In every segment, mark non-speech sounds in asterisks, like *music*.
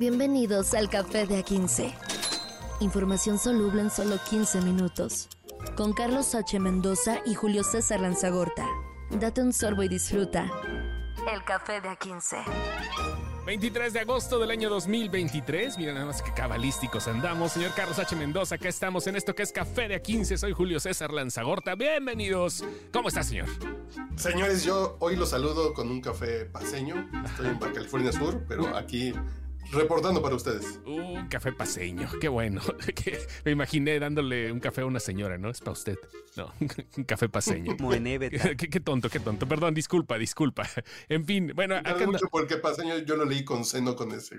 Bienvenidos al Café de A15. Información soluble en solo 15 minutos. Con Carlos H. Mendoza y Julio César Lanzagorta. Date un sorbo y disfruta. El Café de A15. 23 de agosto del año 2023. Miren nada más que cabalísticos andamos. Señor Carlos H. Mendoza, acá estamos en esto que es Café de A15. Soy Julio César Lanzagorta. Bienvenidos. ¿Cómo está, señor? Señores, yo hoy los saludo con un café paseño. Estoy en Baja California Sur, pero aquí reportando para ustedes. Un café paseño, qué bueno. *laughs* Me imaginé dándole un café a una señora, ¿no? Es para usted. No, *laughs* un café paseño. Como en Eveta. *laughs* qué, qué tonto, qué tonto. Perdón, disculpa, disculpa. En fin, bueno, Acá acá mucho porque paseño yo lo leí con seno con ese.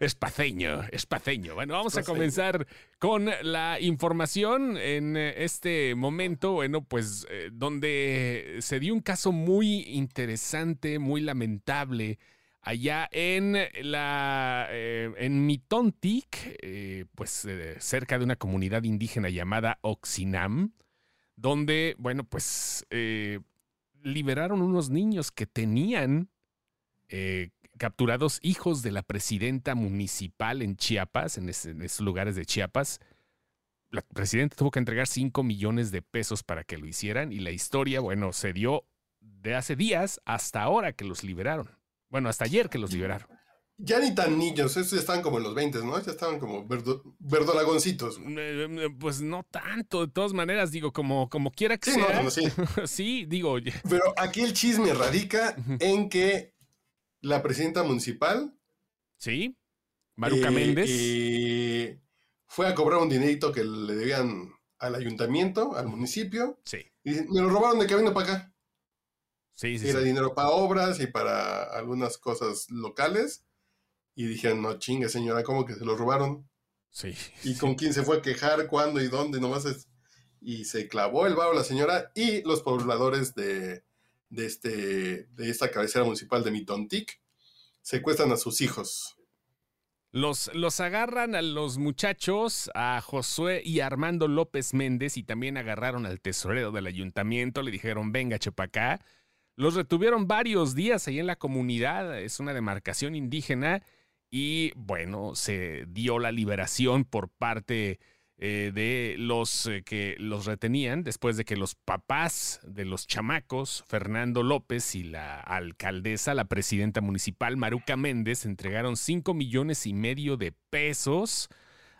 es paceño, es paceño. Bueno, vamos a comenzar con la información en eh, este momento, bueno, pues eh, donde se dio un caso muy interesante, muy lamentable. Allá en la eh, en Mitontic, eh, pues eh, cerca de una comunidad indígena llamada Oxinam, donde, bueno, pues liberaron unos niños que tenían capturados hijos de la presidenta municipal en Chiapas, en, en esos lugares de Chiapas. La presidenta tuvo que entregar 5 millones de pesos para que lo hicieran y la historia, bueno, se dio de hace días hasta ahora que los liberaron. Bueno, hasta ayer que los liberaron. Ya ni tan niños, estos ya estaban como en los 20, ¿no? Ya estaban como verdo- verdolagoncitos. Eh, eh, Pues no tanto, de todas maneras, digo, como, como quiera que Sí, no, sea. no, sí. *laughs* sí, digo, oye, Pero aquí el chisme radica en que la presidenta municipal sí, Maruca eh, Méndez. eh, fue a cobrar un dinerito que le debían al ayuntamiento, al municipio, Sí, y me lo robaron de camino para acá. Sí, sí. Era sí. dinero para obras y para algunas cosas locales. Y dijeron, no chingue señora, ¿cómo que se lo robaron? sí, ¿Y *laughs* con quién se fue a quejar? ¿Cuándo y dónde? Nomás es... Y se clavó el varo la señora y los pobladores de, de, este, de esta cabecera municipal de Mitontic secuestran a sus hijos. Los, los agarran a los muchachos, a Josué y Armando López Méndez, y también agarraron al tesorero del ayuntamiento. Le dijeron, venga, chepa acá. Los retuvieron varios días ahí en la comunidad. Es una demarcación indígena. Y bueno, se dio la liberación por parte eh, de los eh, que los retenían después de que los papás de los chamacos, Fernando López y la alcaldesa, la presidenta municipal, Maruca Méndez, entregaron 5 millones y medio de pesos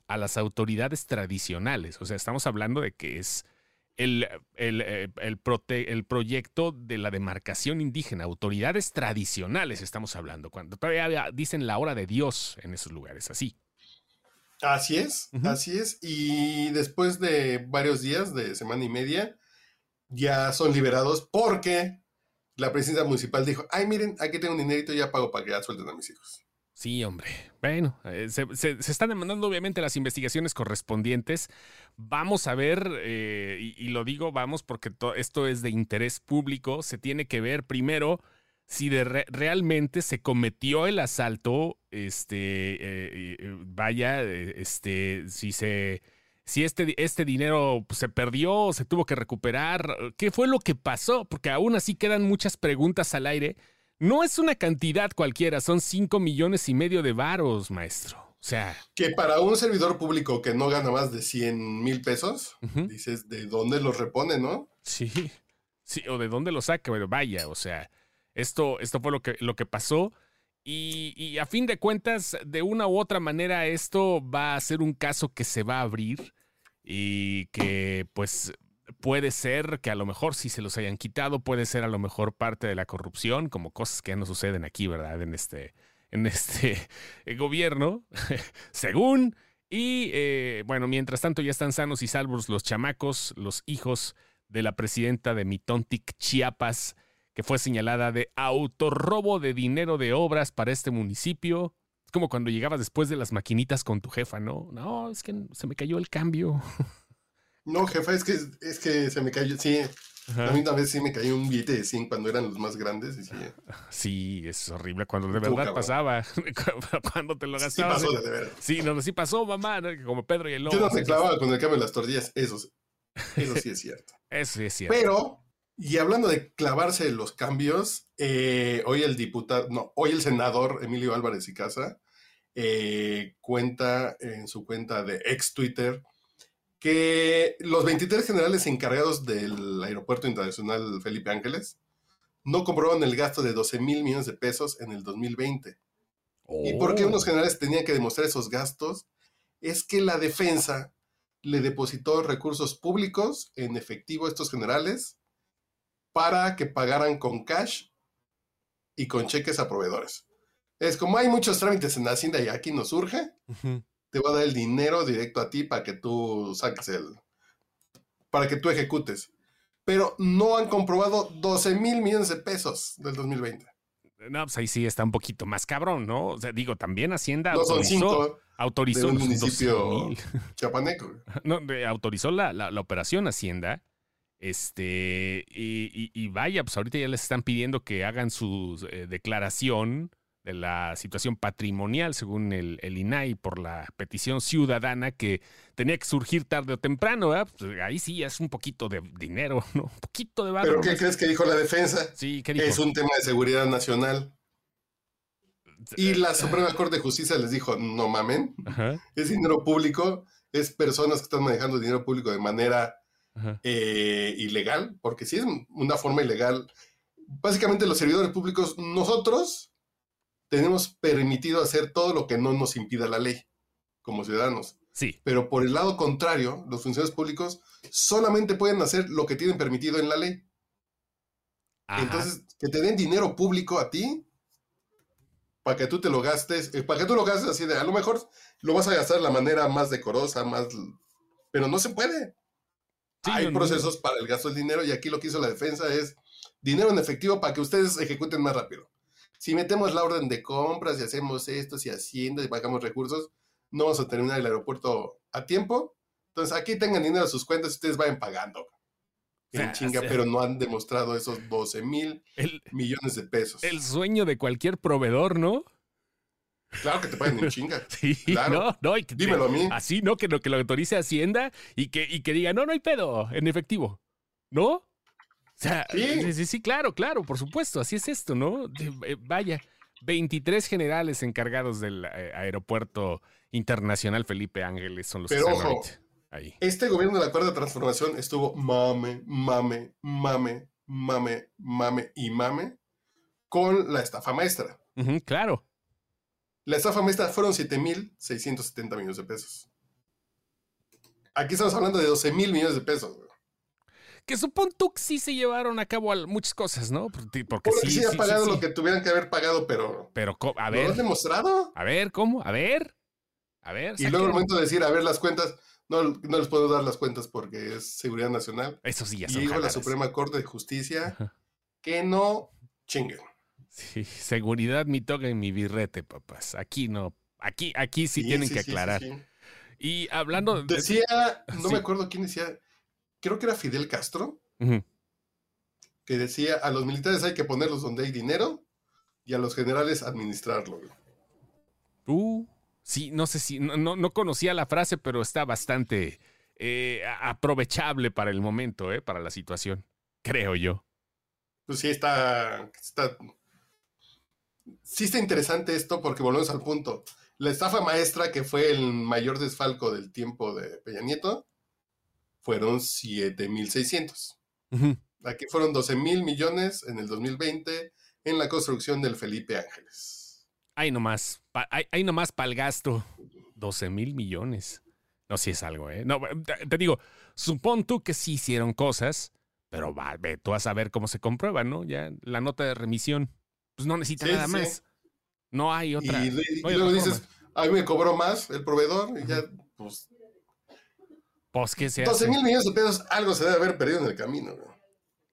a las autoridades tradicionales. O sea, estamos hablando de que es el, el, eh, el prote- el proyecto de la demarcación indígena, autoridades tradicionales estamos hablando, cuando todavía dicen la hora de Dios en esos lugares, así. Así es, así es. Y después de varios días, de semana y media, ya son liberados porque la presidenta municipal dijo, ay, miren, aquí tengo un dinerito, ya pago para que ya suelten a mis hijos. Sí, hombre. Bueno, eh, se, se- están demandando obviamente las investigaciones correspondientes. Vamos a ver, eh, y, lo digo vamos porque to- esto es de interés público, se tiene que ver primero si de re- realmente se cometió el asalto, este, eh, eh, vaya, eh, este, si se... Si este, este dinero se perdió, se tuvo que recuperar, ¿qué fue lo que pasó? Porque aún así quedan muchas preguntas al aire. No es una cantidad cualquiera, son 5 millones y medio de varos, maestro. O sea, Que para un servidor público que no gana más de 100 mil pesos, dices, ¿de dónde los repone, no? sí, sí, o de dónde lo saca, pero vaya, o sea, esto, esto fue lo que, lo que pasó. Y, y a fin de cuentas, de una u otra manera, esto va a ser un caso que se va a abrir y que pues puede ser que a lo mejor si se los hayan quitado, puede ser a lo mejor parte de la corrupción, como cosas que no suceden aquí, ¿verdad? En este, en este *laughs* eh, gobierno, *laughs* según. Y eh, bueno, mientras tanto ya están sanos y salvos los chamacos, los hijos de la presidenta de Mitontic, Chiapas, que fue señalada de autorrobo de dinero de obras para este municipio. Es como cuando llegabas después de las maquinitas con tu jefa, ¿no? No, es que se me cayó el cambio. *laughs* No, jefa, es que, es que se me cayó, sí, Ajá. a mí una vez sí me cayó un billete de 100 cuando eran los más grandes y sí, Sí, es horrible cuando de verdad pasaba. *laughs* cuando te lo sí gastabas. pasó de, de veras. Sí, no, sí pasó, mamá, como Pedro y el lobo. Yo no sí, me clavaba con el cambio de las tortillas, eso, sí- eso sí es cierto. *laughs* Eso sí es cierto. Pero Y hablando de clavarse los cambios, eh, hoy el diputado, no, hoy el senador Emilio Álvarez y Casa eh, cuenta en su cuenta de ex Twitter que los 23 generales encargados del Aeropuerto Internacional Felipe Ángeles no comprobaron el gasto de 12 mil millones de pesos en el 2020. ¿Y por qué unos Oh. generales tenían que demostrar esos gastos? Es que la defensa le depositó recursos públicos en efectivo a estos generales para que pagaran con cash y con cheques a proveedores. Es como hay muchos trámites en Hacienda y aquí nos surge. Te voy a dar el dinero directo a ti para que tú saques el. para que tú ejecutes. Pero no han comprobado 12 mil millones de pesos del 2020. No, pues ahí sí está un poquito más cabrón, ¿no? O sea, digo, también Hacienda No son autorizó, cinco autorizó de un municipio 12,000. *laughs* chapaneco. No, autorizó la, la- la operación Hacienda. Este, y, y- y vaya, pues ahorita ya les están pidiendo que hagan su eh, declaración de la situación patrimonial, según el, el INAI, por la petición ciudadana que tenía que surgir tarde o temprano. Pues ahí sí es un poquito de dinero, *laughs* ¿no? Un poquito de barro. ¿Pero qué crees que dijo la defensa? Sí, ¿qué dijo? Es un tema de seguridad nacional. Y la Suprema Corte de Justicia les dijo, no mamen, Ajá, es dinero público, es personas que están manejando dinero público de manera eh, ilegal, porque si es una forma ilegal, básicamente los servidores públicos, nosotros tenemos permitido hacer todo lo que no nos impida la ley como ciudadanos. Sí, Pero por el lado contrario, los funcionarios públicos solamente pueden hacer lo que tienen permitido en la ley. ajá. Entonces, que te den dinero público a ti para que tú te lo gastes, eh, para que tú lo gastes así de, a lo mejor lo vas a gastar de la manera más decorosa, más, pero no se puede. Sí, Hay no, no. procesos para el gasto del dinero y aquí lo que hizo la defensa es dinero en efectivo para que ustedes ejecuten más rápido. Si metemos la orden de compras y hacemos esto, si haciendo y pagamos recursos, no vamos a terminar el aeropuerto a tiempo. Entonces aquí tengan dinero a sus cuentas y ustedes vayan pagando. En sea, chinga, o sea- pero no han demostrado esos 12 mil millones de pesos. el sueño de cualquier proveedor, ¿no? Claro que te pagan en *laughs* chinga. Sí, Claro. no, no, y que te- Dímelo a mí. Así, ¿no? Que lo, que lo autorice Hacienda y que, y que diga, no, no hay pedo, en efectivo. ¿No? Sea, Sí. sí, sí, claro, claro, por supuesto, así es esto, ¿no? De- eh, vaya, 23 generales encargados del eh, aeropuerto internacional Felipe Ángeles son los Pero que están ojo. ahí. Este gobierno de la cuarta transformación estuvo mame, mame, mame, mame, mame y mame con la estafa maestra. Claro. La estafa maestra fueron 7.670 millones de pesos. Aquí estamos hablando de 12 mil millones de pesos. Que supón tú que sí se llevaron a cabo muchas cosas, ¿no? Porque, porque sí, sí, ha sí, pagado sí, lo que tuvieran que haber pagado, pero Pero, a ¿lo han ver, demostrado? a ver, ¿cómo? A ver, a ver. Y luego saquen- momento de decir, a ver las cuentas, no, no les puedo dar las cuentas porque es seguridad nacional. Eso sí, ya Y son dijo la. Suprema Corte de Justicia Ajá. que no chinguen. Sí, seguridad, mi toga y mi birrete, papás. Aquí no. Aquí, aquí sí, tienen que aclarar. Y hablando de. Decía, no me acuerdo quién decía, creo que era Fidel Castro, que decía, a los militares hay que ponerlos donde hay dinero y a los generales administrarlo. Uh, sí, no sé si. No, no, no conocía la frase, pero está bastante eh, aprovechable para el momento, ¿eh? Para la situación. Creo yo. Pues sí está, está, sí está interesante esto porque volvemos al punto. La estafa maestra, que fue el mayor desfalco del tiempo de Peña Nieto, fueron 7.600. Ujú. Aquí fueron 12 mil millones en el 2020 en la construcción del Felipe Ángeles. Ahí nomás. ahí, ahí nomás para el gasto. 12 mil millones. No, si es algo, ¿eh? No, te, te digo, supón tú que sí hicieron cosas, pero va, ve tú a saber cómo se comprueba, ¿no? Ya la nota de remisión, pues no necesita Sí, nada sí. más. No hay otra. y, de- y no hay luego otra dices, forma. a mí me cobró más el proveedor y ya, pues, Pues, ¿qué se 12 hace? mil millones de pesos, algo se debe haber perdido en el camino. güey.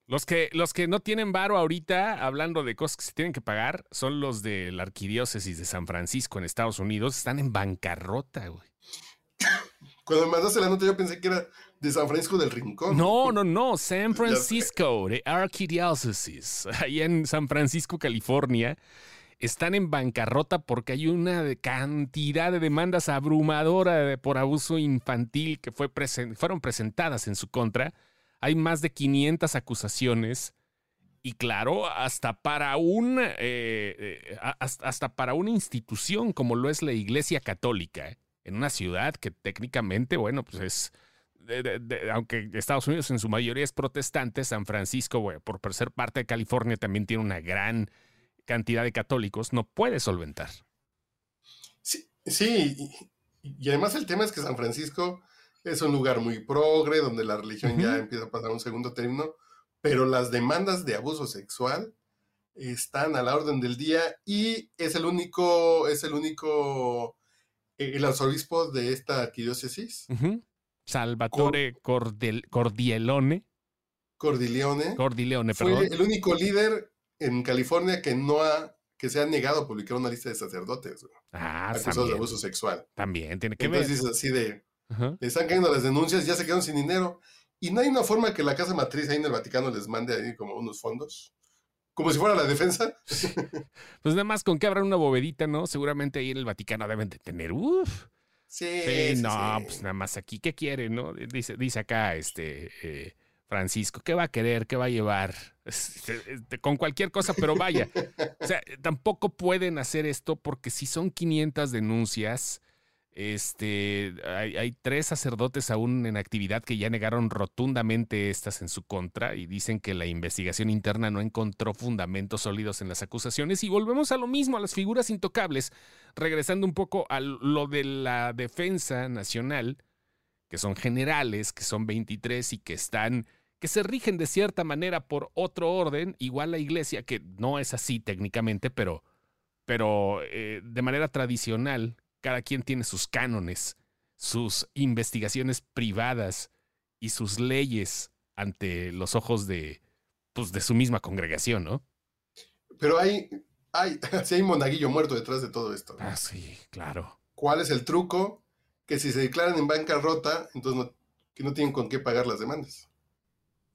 Los que, los que no tienen varo ahorita, hablando de cosas que se tienen que pagar, son los de la arquidiócesis de San Francisco en Estados Unidos. Están en bancarrota, güey. Cuando me mandaste la nota yo pensé que era de San Francisco del Rincón. No, no, no. San. *laughs* Francisco, de Archdiocese, ahí en San Francisco, California, están en bancarrota porque hay una cantidad de demandas abrumadora por abuso infantil que fueron presentadas en su contra. Hay más de 500 acusaciones y claro, hasta para un eh, eh, hasta para una institución como lo es la Iglesia Católica, en una ciudad que técnicamente, bueno, pues es aunque Estados Unidos en su mayoría es protestante, San Francisco, por ser parte de California, también tiene una gran cantidad de católicos, no puede solventar. Sí, sí, y además el tema es que San Francisco es un lugar muy progre, donde la religión ya empieza a pasar un segundo término, pero las demandas de abuso sexual están a la orden del día y es el único, es el único, eh, el arzobispo de esta arquidiócesis. Salvatore Cordielone. Cordileone. Cordileone, perdón. Fue el único líder en California que no ha, que se ha negado a publicar una lista de sacerdotes ah, acusados de abuso sexual. También tiene que Entonces ver. es así de, le están cayendo las denuncias, ya se quedaron sin dinero. Y no hay una forma que la casa matriz ahí en el Vaticano les mande ahí como unos fondos. Como si fuera la defensa. *laughs* Pues nada más con que abran una bovedita, ¿no? Seguramente ahí en el Vaticano deben de tener. Uf. Sí, sí, no, pues nada más aquí. ¿Qué quiere, no? Dice, dice acá este eh, Francisco, ¿qué va a querer? ¿Qué va a llevar? Con cualquier cosa, pero vaya. O sea, tampoco pueden hacer esto porque si son 500 denuncias, este, hay, tres sacerdotes aún en actividad que ya negaron rotundamente estas en su contra y dicen que la investigación interna no encontró fundamentos sólidos en las acusaciones. Y volvemos a lo mismo, a las figuras intocables, regresando un poco a lo de la defensa nacional, que son generales, que son 23 y que están que se rigen de cierta manera por otro orden, igual la iglesia, que no es así técnicamente, pero, pero eh, de manera tradicional, cada quien tiene sus cánones, sus investigaciones privadas y sus leyes ante los ojos de, pues, de su misma congregación, ¿no? Pero hay, hay, *laughs* si hay monaguillo muerto detrás de todo esto. Ah, sí, claro. ¿Cuál es el truco? Que si se declaran en bancarrota, entonces no, que no tienen con qué pagar las demandas.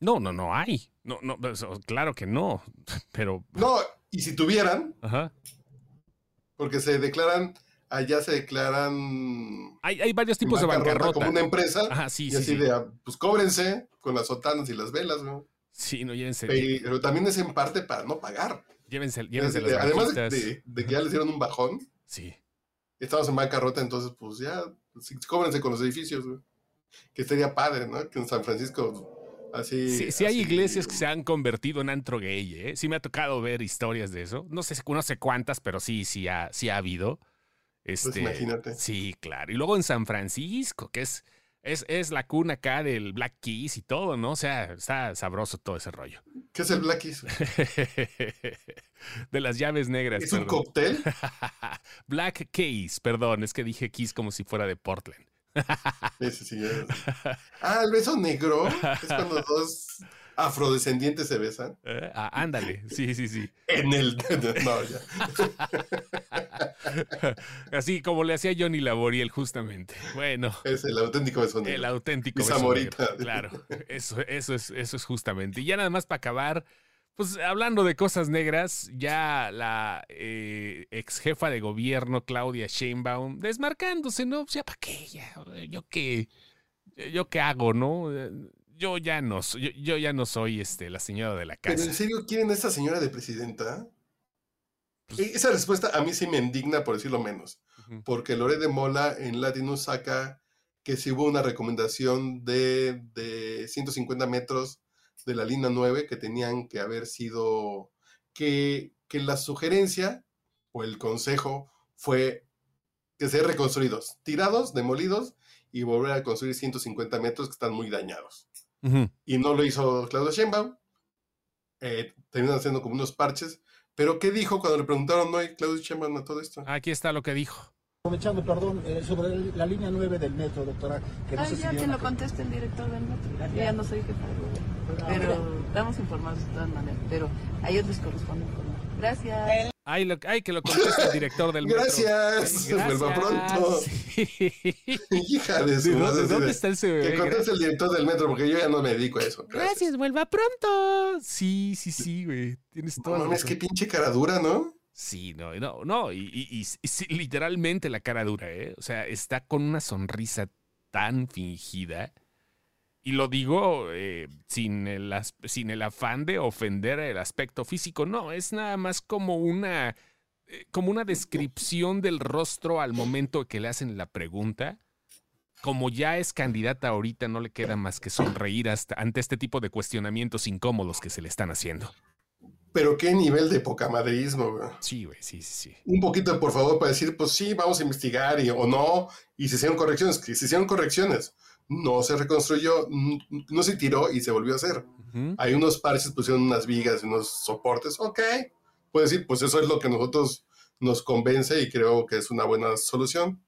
No, no, no hay. No, no, claro que no. *laughs* Pero. No, y si tuvieran, Ajá. porque se declaran allá se declaran. Hay, hay varios tipos de bancarrota. Como una empresa. Ajá, sí, y sí. así de, ah, pues cóbrense con las sotanas y las velas, ¿no? Sí, no, llévense. Pero también es en parte para no pagar. Llévense, llévense las Además de, de, que ya les dieron un bajón. Sí. Estamos en bancarrota, entonces, pues ya, cóbrense con los edificios, güey. Que sería padre, ¿no? Que en San Francisco. Así, sí, sí hay iglesias que se han convertido en antro gay, ¿eh? Sí me ha tocado ver historias de eso. No sé, no sé cuántas, pero sí, sí ha, sí ha habido. Pues este, imagínate. Sí, claro. Y luego en San Francisco, que es, es, es, la cuna acá del Black Keys y todo, ¿no? O sea, está sabroso todo ese rollo. ¿Qué es el Black Keys? *laughs* de las llaves negras. ¿Es un cóctel? *laughs* Black Keys, perdón, es que dije Keys como si fuera de Portland. Ese sí, *laughs* Ah, el beso negro es cuando *laughs* dos afrodescendientes se besan. Eh, ah, ándale, sí, sí, sí. En el. No, ya. *laughs* Así como le hacía Johnny Laboriel, justamente. Bueno. Es el auténtico beso negro. El auténtico beso negro. Claro, eso, eso, es, eso es justamente. Y ya nada más para acabar. Pues hablando de cosas negras, ya la eh, ex jefa de gobierno, Claudia Sheinbaum, desmarcándose, ¿no? O sea, ¿para qué? Ya, yo qué, yo qué hago, ¿no? yo ya no, yo, yo, ya no soy este, la señora de la casa. ¿Pero en serio quieren a esta señora de presidenta? Pues Esa respuesta a mí sí me indigna, por decirlo menos. Uh -huh. Porque Lore de Mola en Latinus saca que si hubo una recomendación de, de 150 metros de la línea 9 que tenían que haber sido. que, que la sugerencia o el consejo fue que ser reconstruidos, tirados, demolidos y volver a construir 150 metros que están muy dañados. Uh -huh. Y no lo hizo Claudio Sheinbaum. Eh, terminan haciendo como unos parches. Pero ¿qué dijo cuando le preguntaron no hay Claudio Sheinbaum a todo esto? Aquí está lo que dijo. Aprovechando, perdón, eh, sobre el, la línea 9 del metro, doctora. Que no ah, ya que lo conteste el director del metro. Ya, ya no soy jefa de Pero, pero estamos informados de todas maneras. Pero a ellos les corresponde informar. Gracias. Ay, lo, ay, que lo conteste el director del metro. Gracias. Gracias. Vuelva pronto. Sí. Hija de su ¿De dónde, ¿dónde está ese bebé? Que conteste el director del metro, porque yo ya no me dedico a eso. Gracias, Gracias vuelva pronto. Sí, sí, sí, güey. Tienes todo. No mames, qué pinche cara dura, ¿no? Sí, no, no, no. Y, sí, literalmente la cara dura, ¿eh? O sea, está con una sonrisa tan fingida Y lo digo eh, sin, el, sin el afán de ofender el aspecto físico, no, es nada más como una, eh, como una descripción del rostro al momento que le hacen la pregunta. Como ya es candidata ahorita, no le queda más que sonreír hasta, ante este tipo de cuestionamientos incómodos que se le están haciendo. Pero qué nivel de pocamadrismo, güey. Sí, güey, sí, sí, sí. Un poquito, por favor, para decir, pues sí, vamos a investigar y, o no, y se hicieron correcciones, que se hicieron correcciones. No se reconstruyó, n- no se tiró y se volvió a hacer. Hay unos parches, pusieron unas vigas y unos soportes, ok. Puede decir, pues eso es lo que nosotros nos convence y creo que es una buena solución.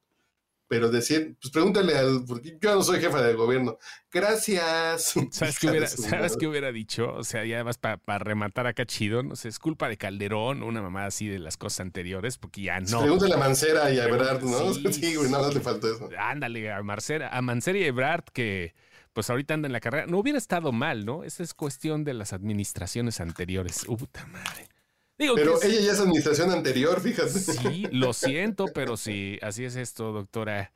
Pero decir, pues pregúntale al, porque yo no soy jefa del gobierno. Gracias. *laughs* ¿Sabes qué hubiera, ¿sabes qué hubiera dicho? O sea, ya además para rematar acá chido, no sé, es culpa de Calderón, una mamá así de las cosas anteriores, porque ya no. Pregúntale a Mancera y a Ebrard, ¿no? sí, *laughs* Sí, güey, nada más le faltó eso. Ándale, a Marcera, a Mancera y Ebrard, que pues ahorita anda en la carrera. No hubiera estado mal, ¿no? Esa es cuestión de las administraciones anteriores. Puta madre. Digo Pero ella ya es administración anterior, fíjate. Sí, lo siento, pero sí, así es esto, doctora.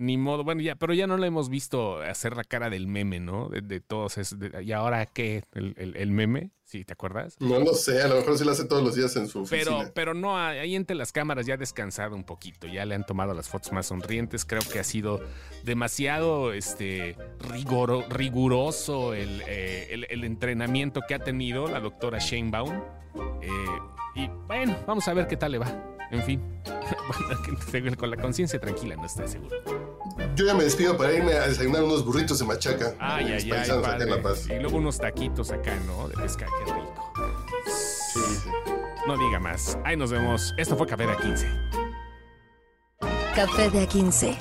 Ni modo, bueno, ya, pero ya no la hemos visto hacer la cara del meme, ¿no? De, de todos esos. de- ¿Y ahora qué? ¿El, el- el meme? Sí, ¿te acuerdas? No lo sé, a lo mejor sí lo hace todos los días en su Pero, oficina. pero no, ahí entre las cámaras ya ha descansado un poquito, ya le han tomado las fotos más sonrientes, creo que ha sido demasiado este, rigoro- riguroso el, eh, el- el entrenamiento que ha tenido la doctora Shanebaum. Eh, y bueno, vamos a ver qué tal le va. En fin, *laughs* *laughs* con la conciencia tranquila no estoy seguro. Yo ya me despido para irme a desayunar unos burritos de machaca. Ay, ay, ay, paisanos acá en padre. La Paz. Y luego unos taquitos acá, ¿no? De pesca, qué rico. Sí, sí. No diga más. Ahí nos vemos. Esto fue Café de 15. Café de A15.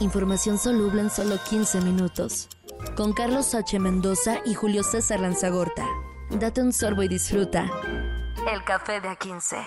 Información soluble en solo 15 minutos. Con Carlos H. Mendoza y Julio César Lanzagorta. Date un sorbo y disfruta. El café de A15.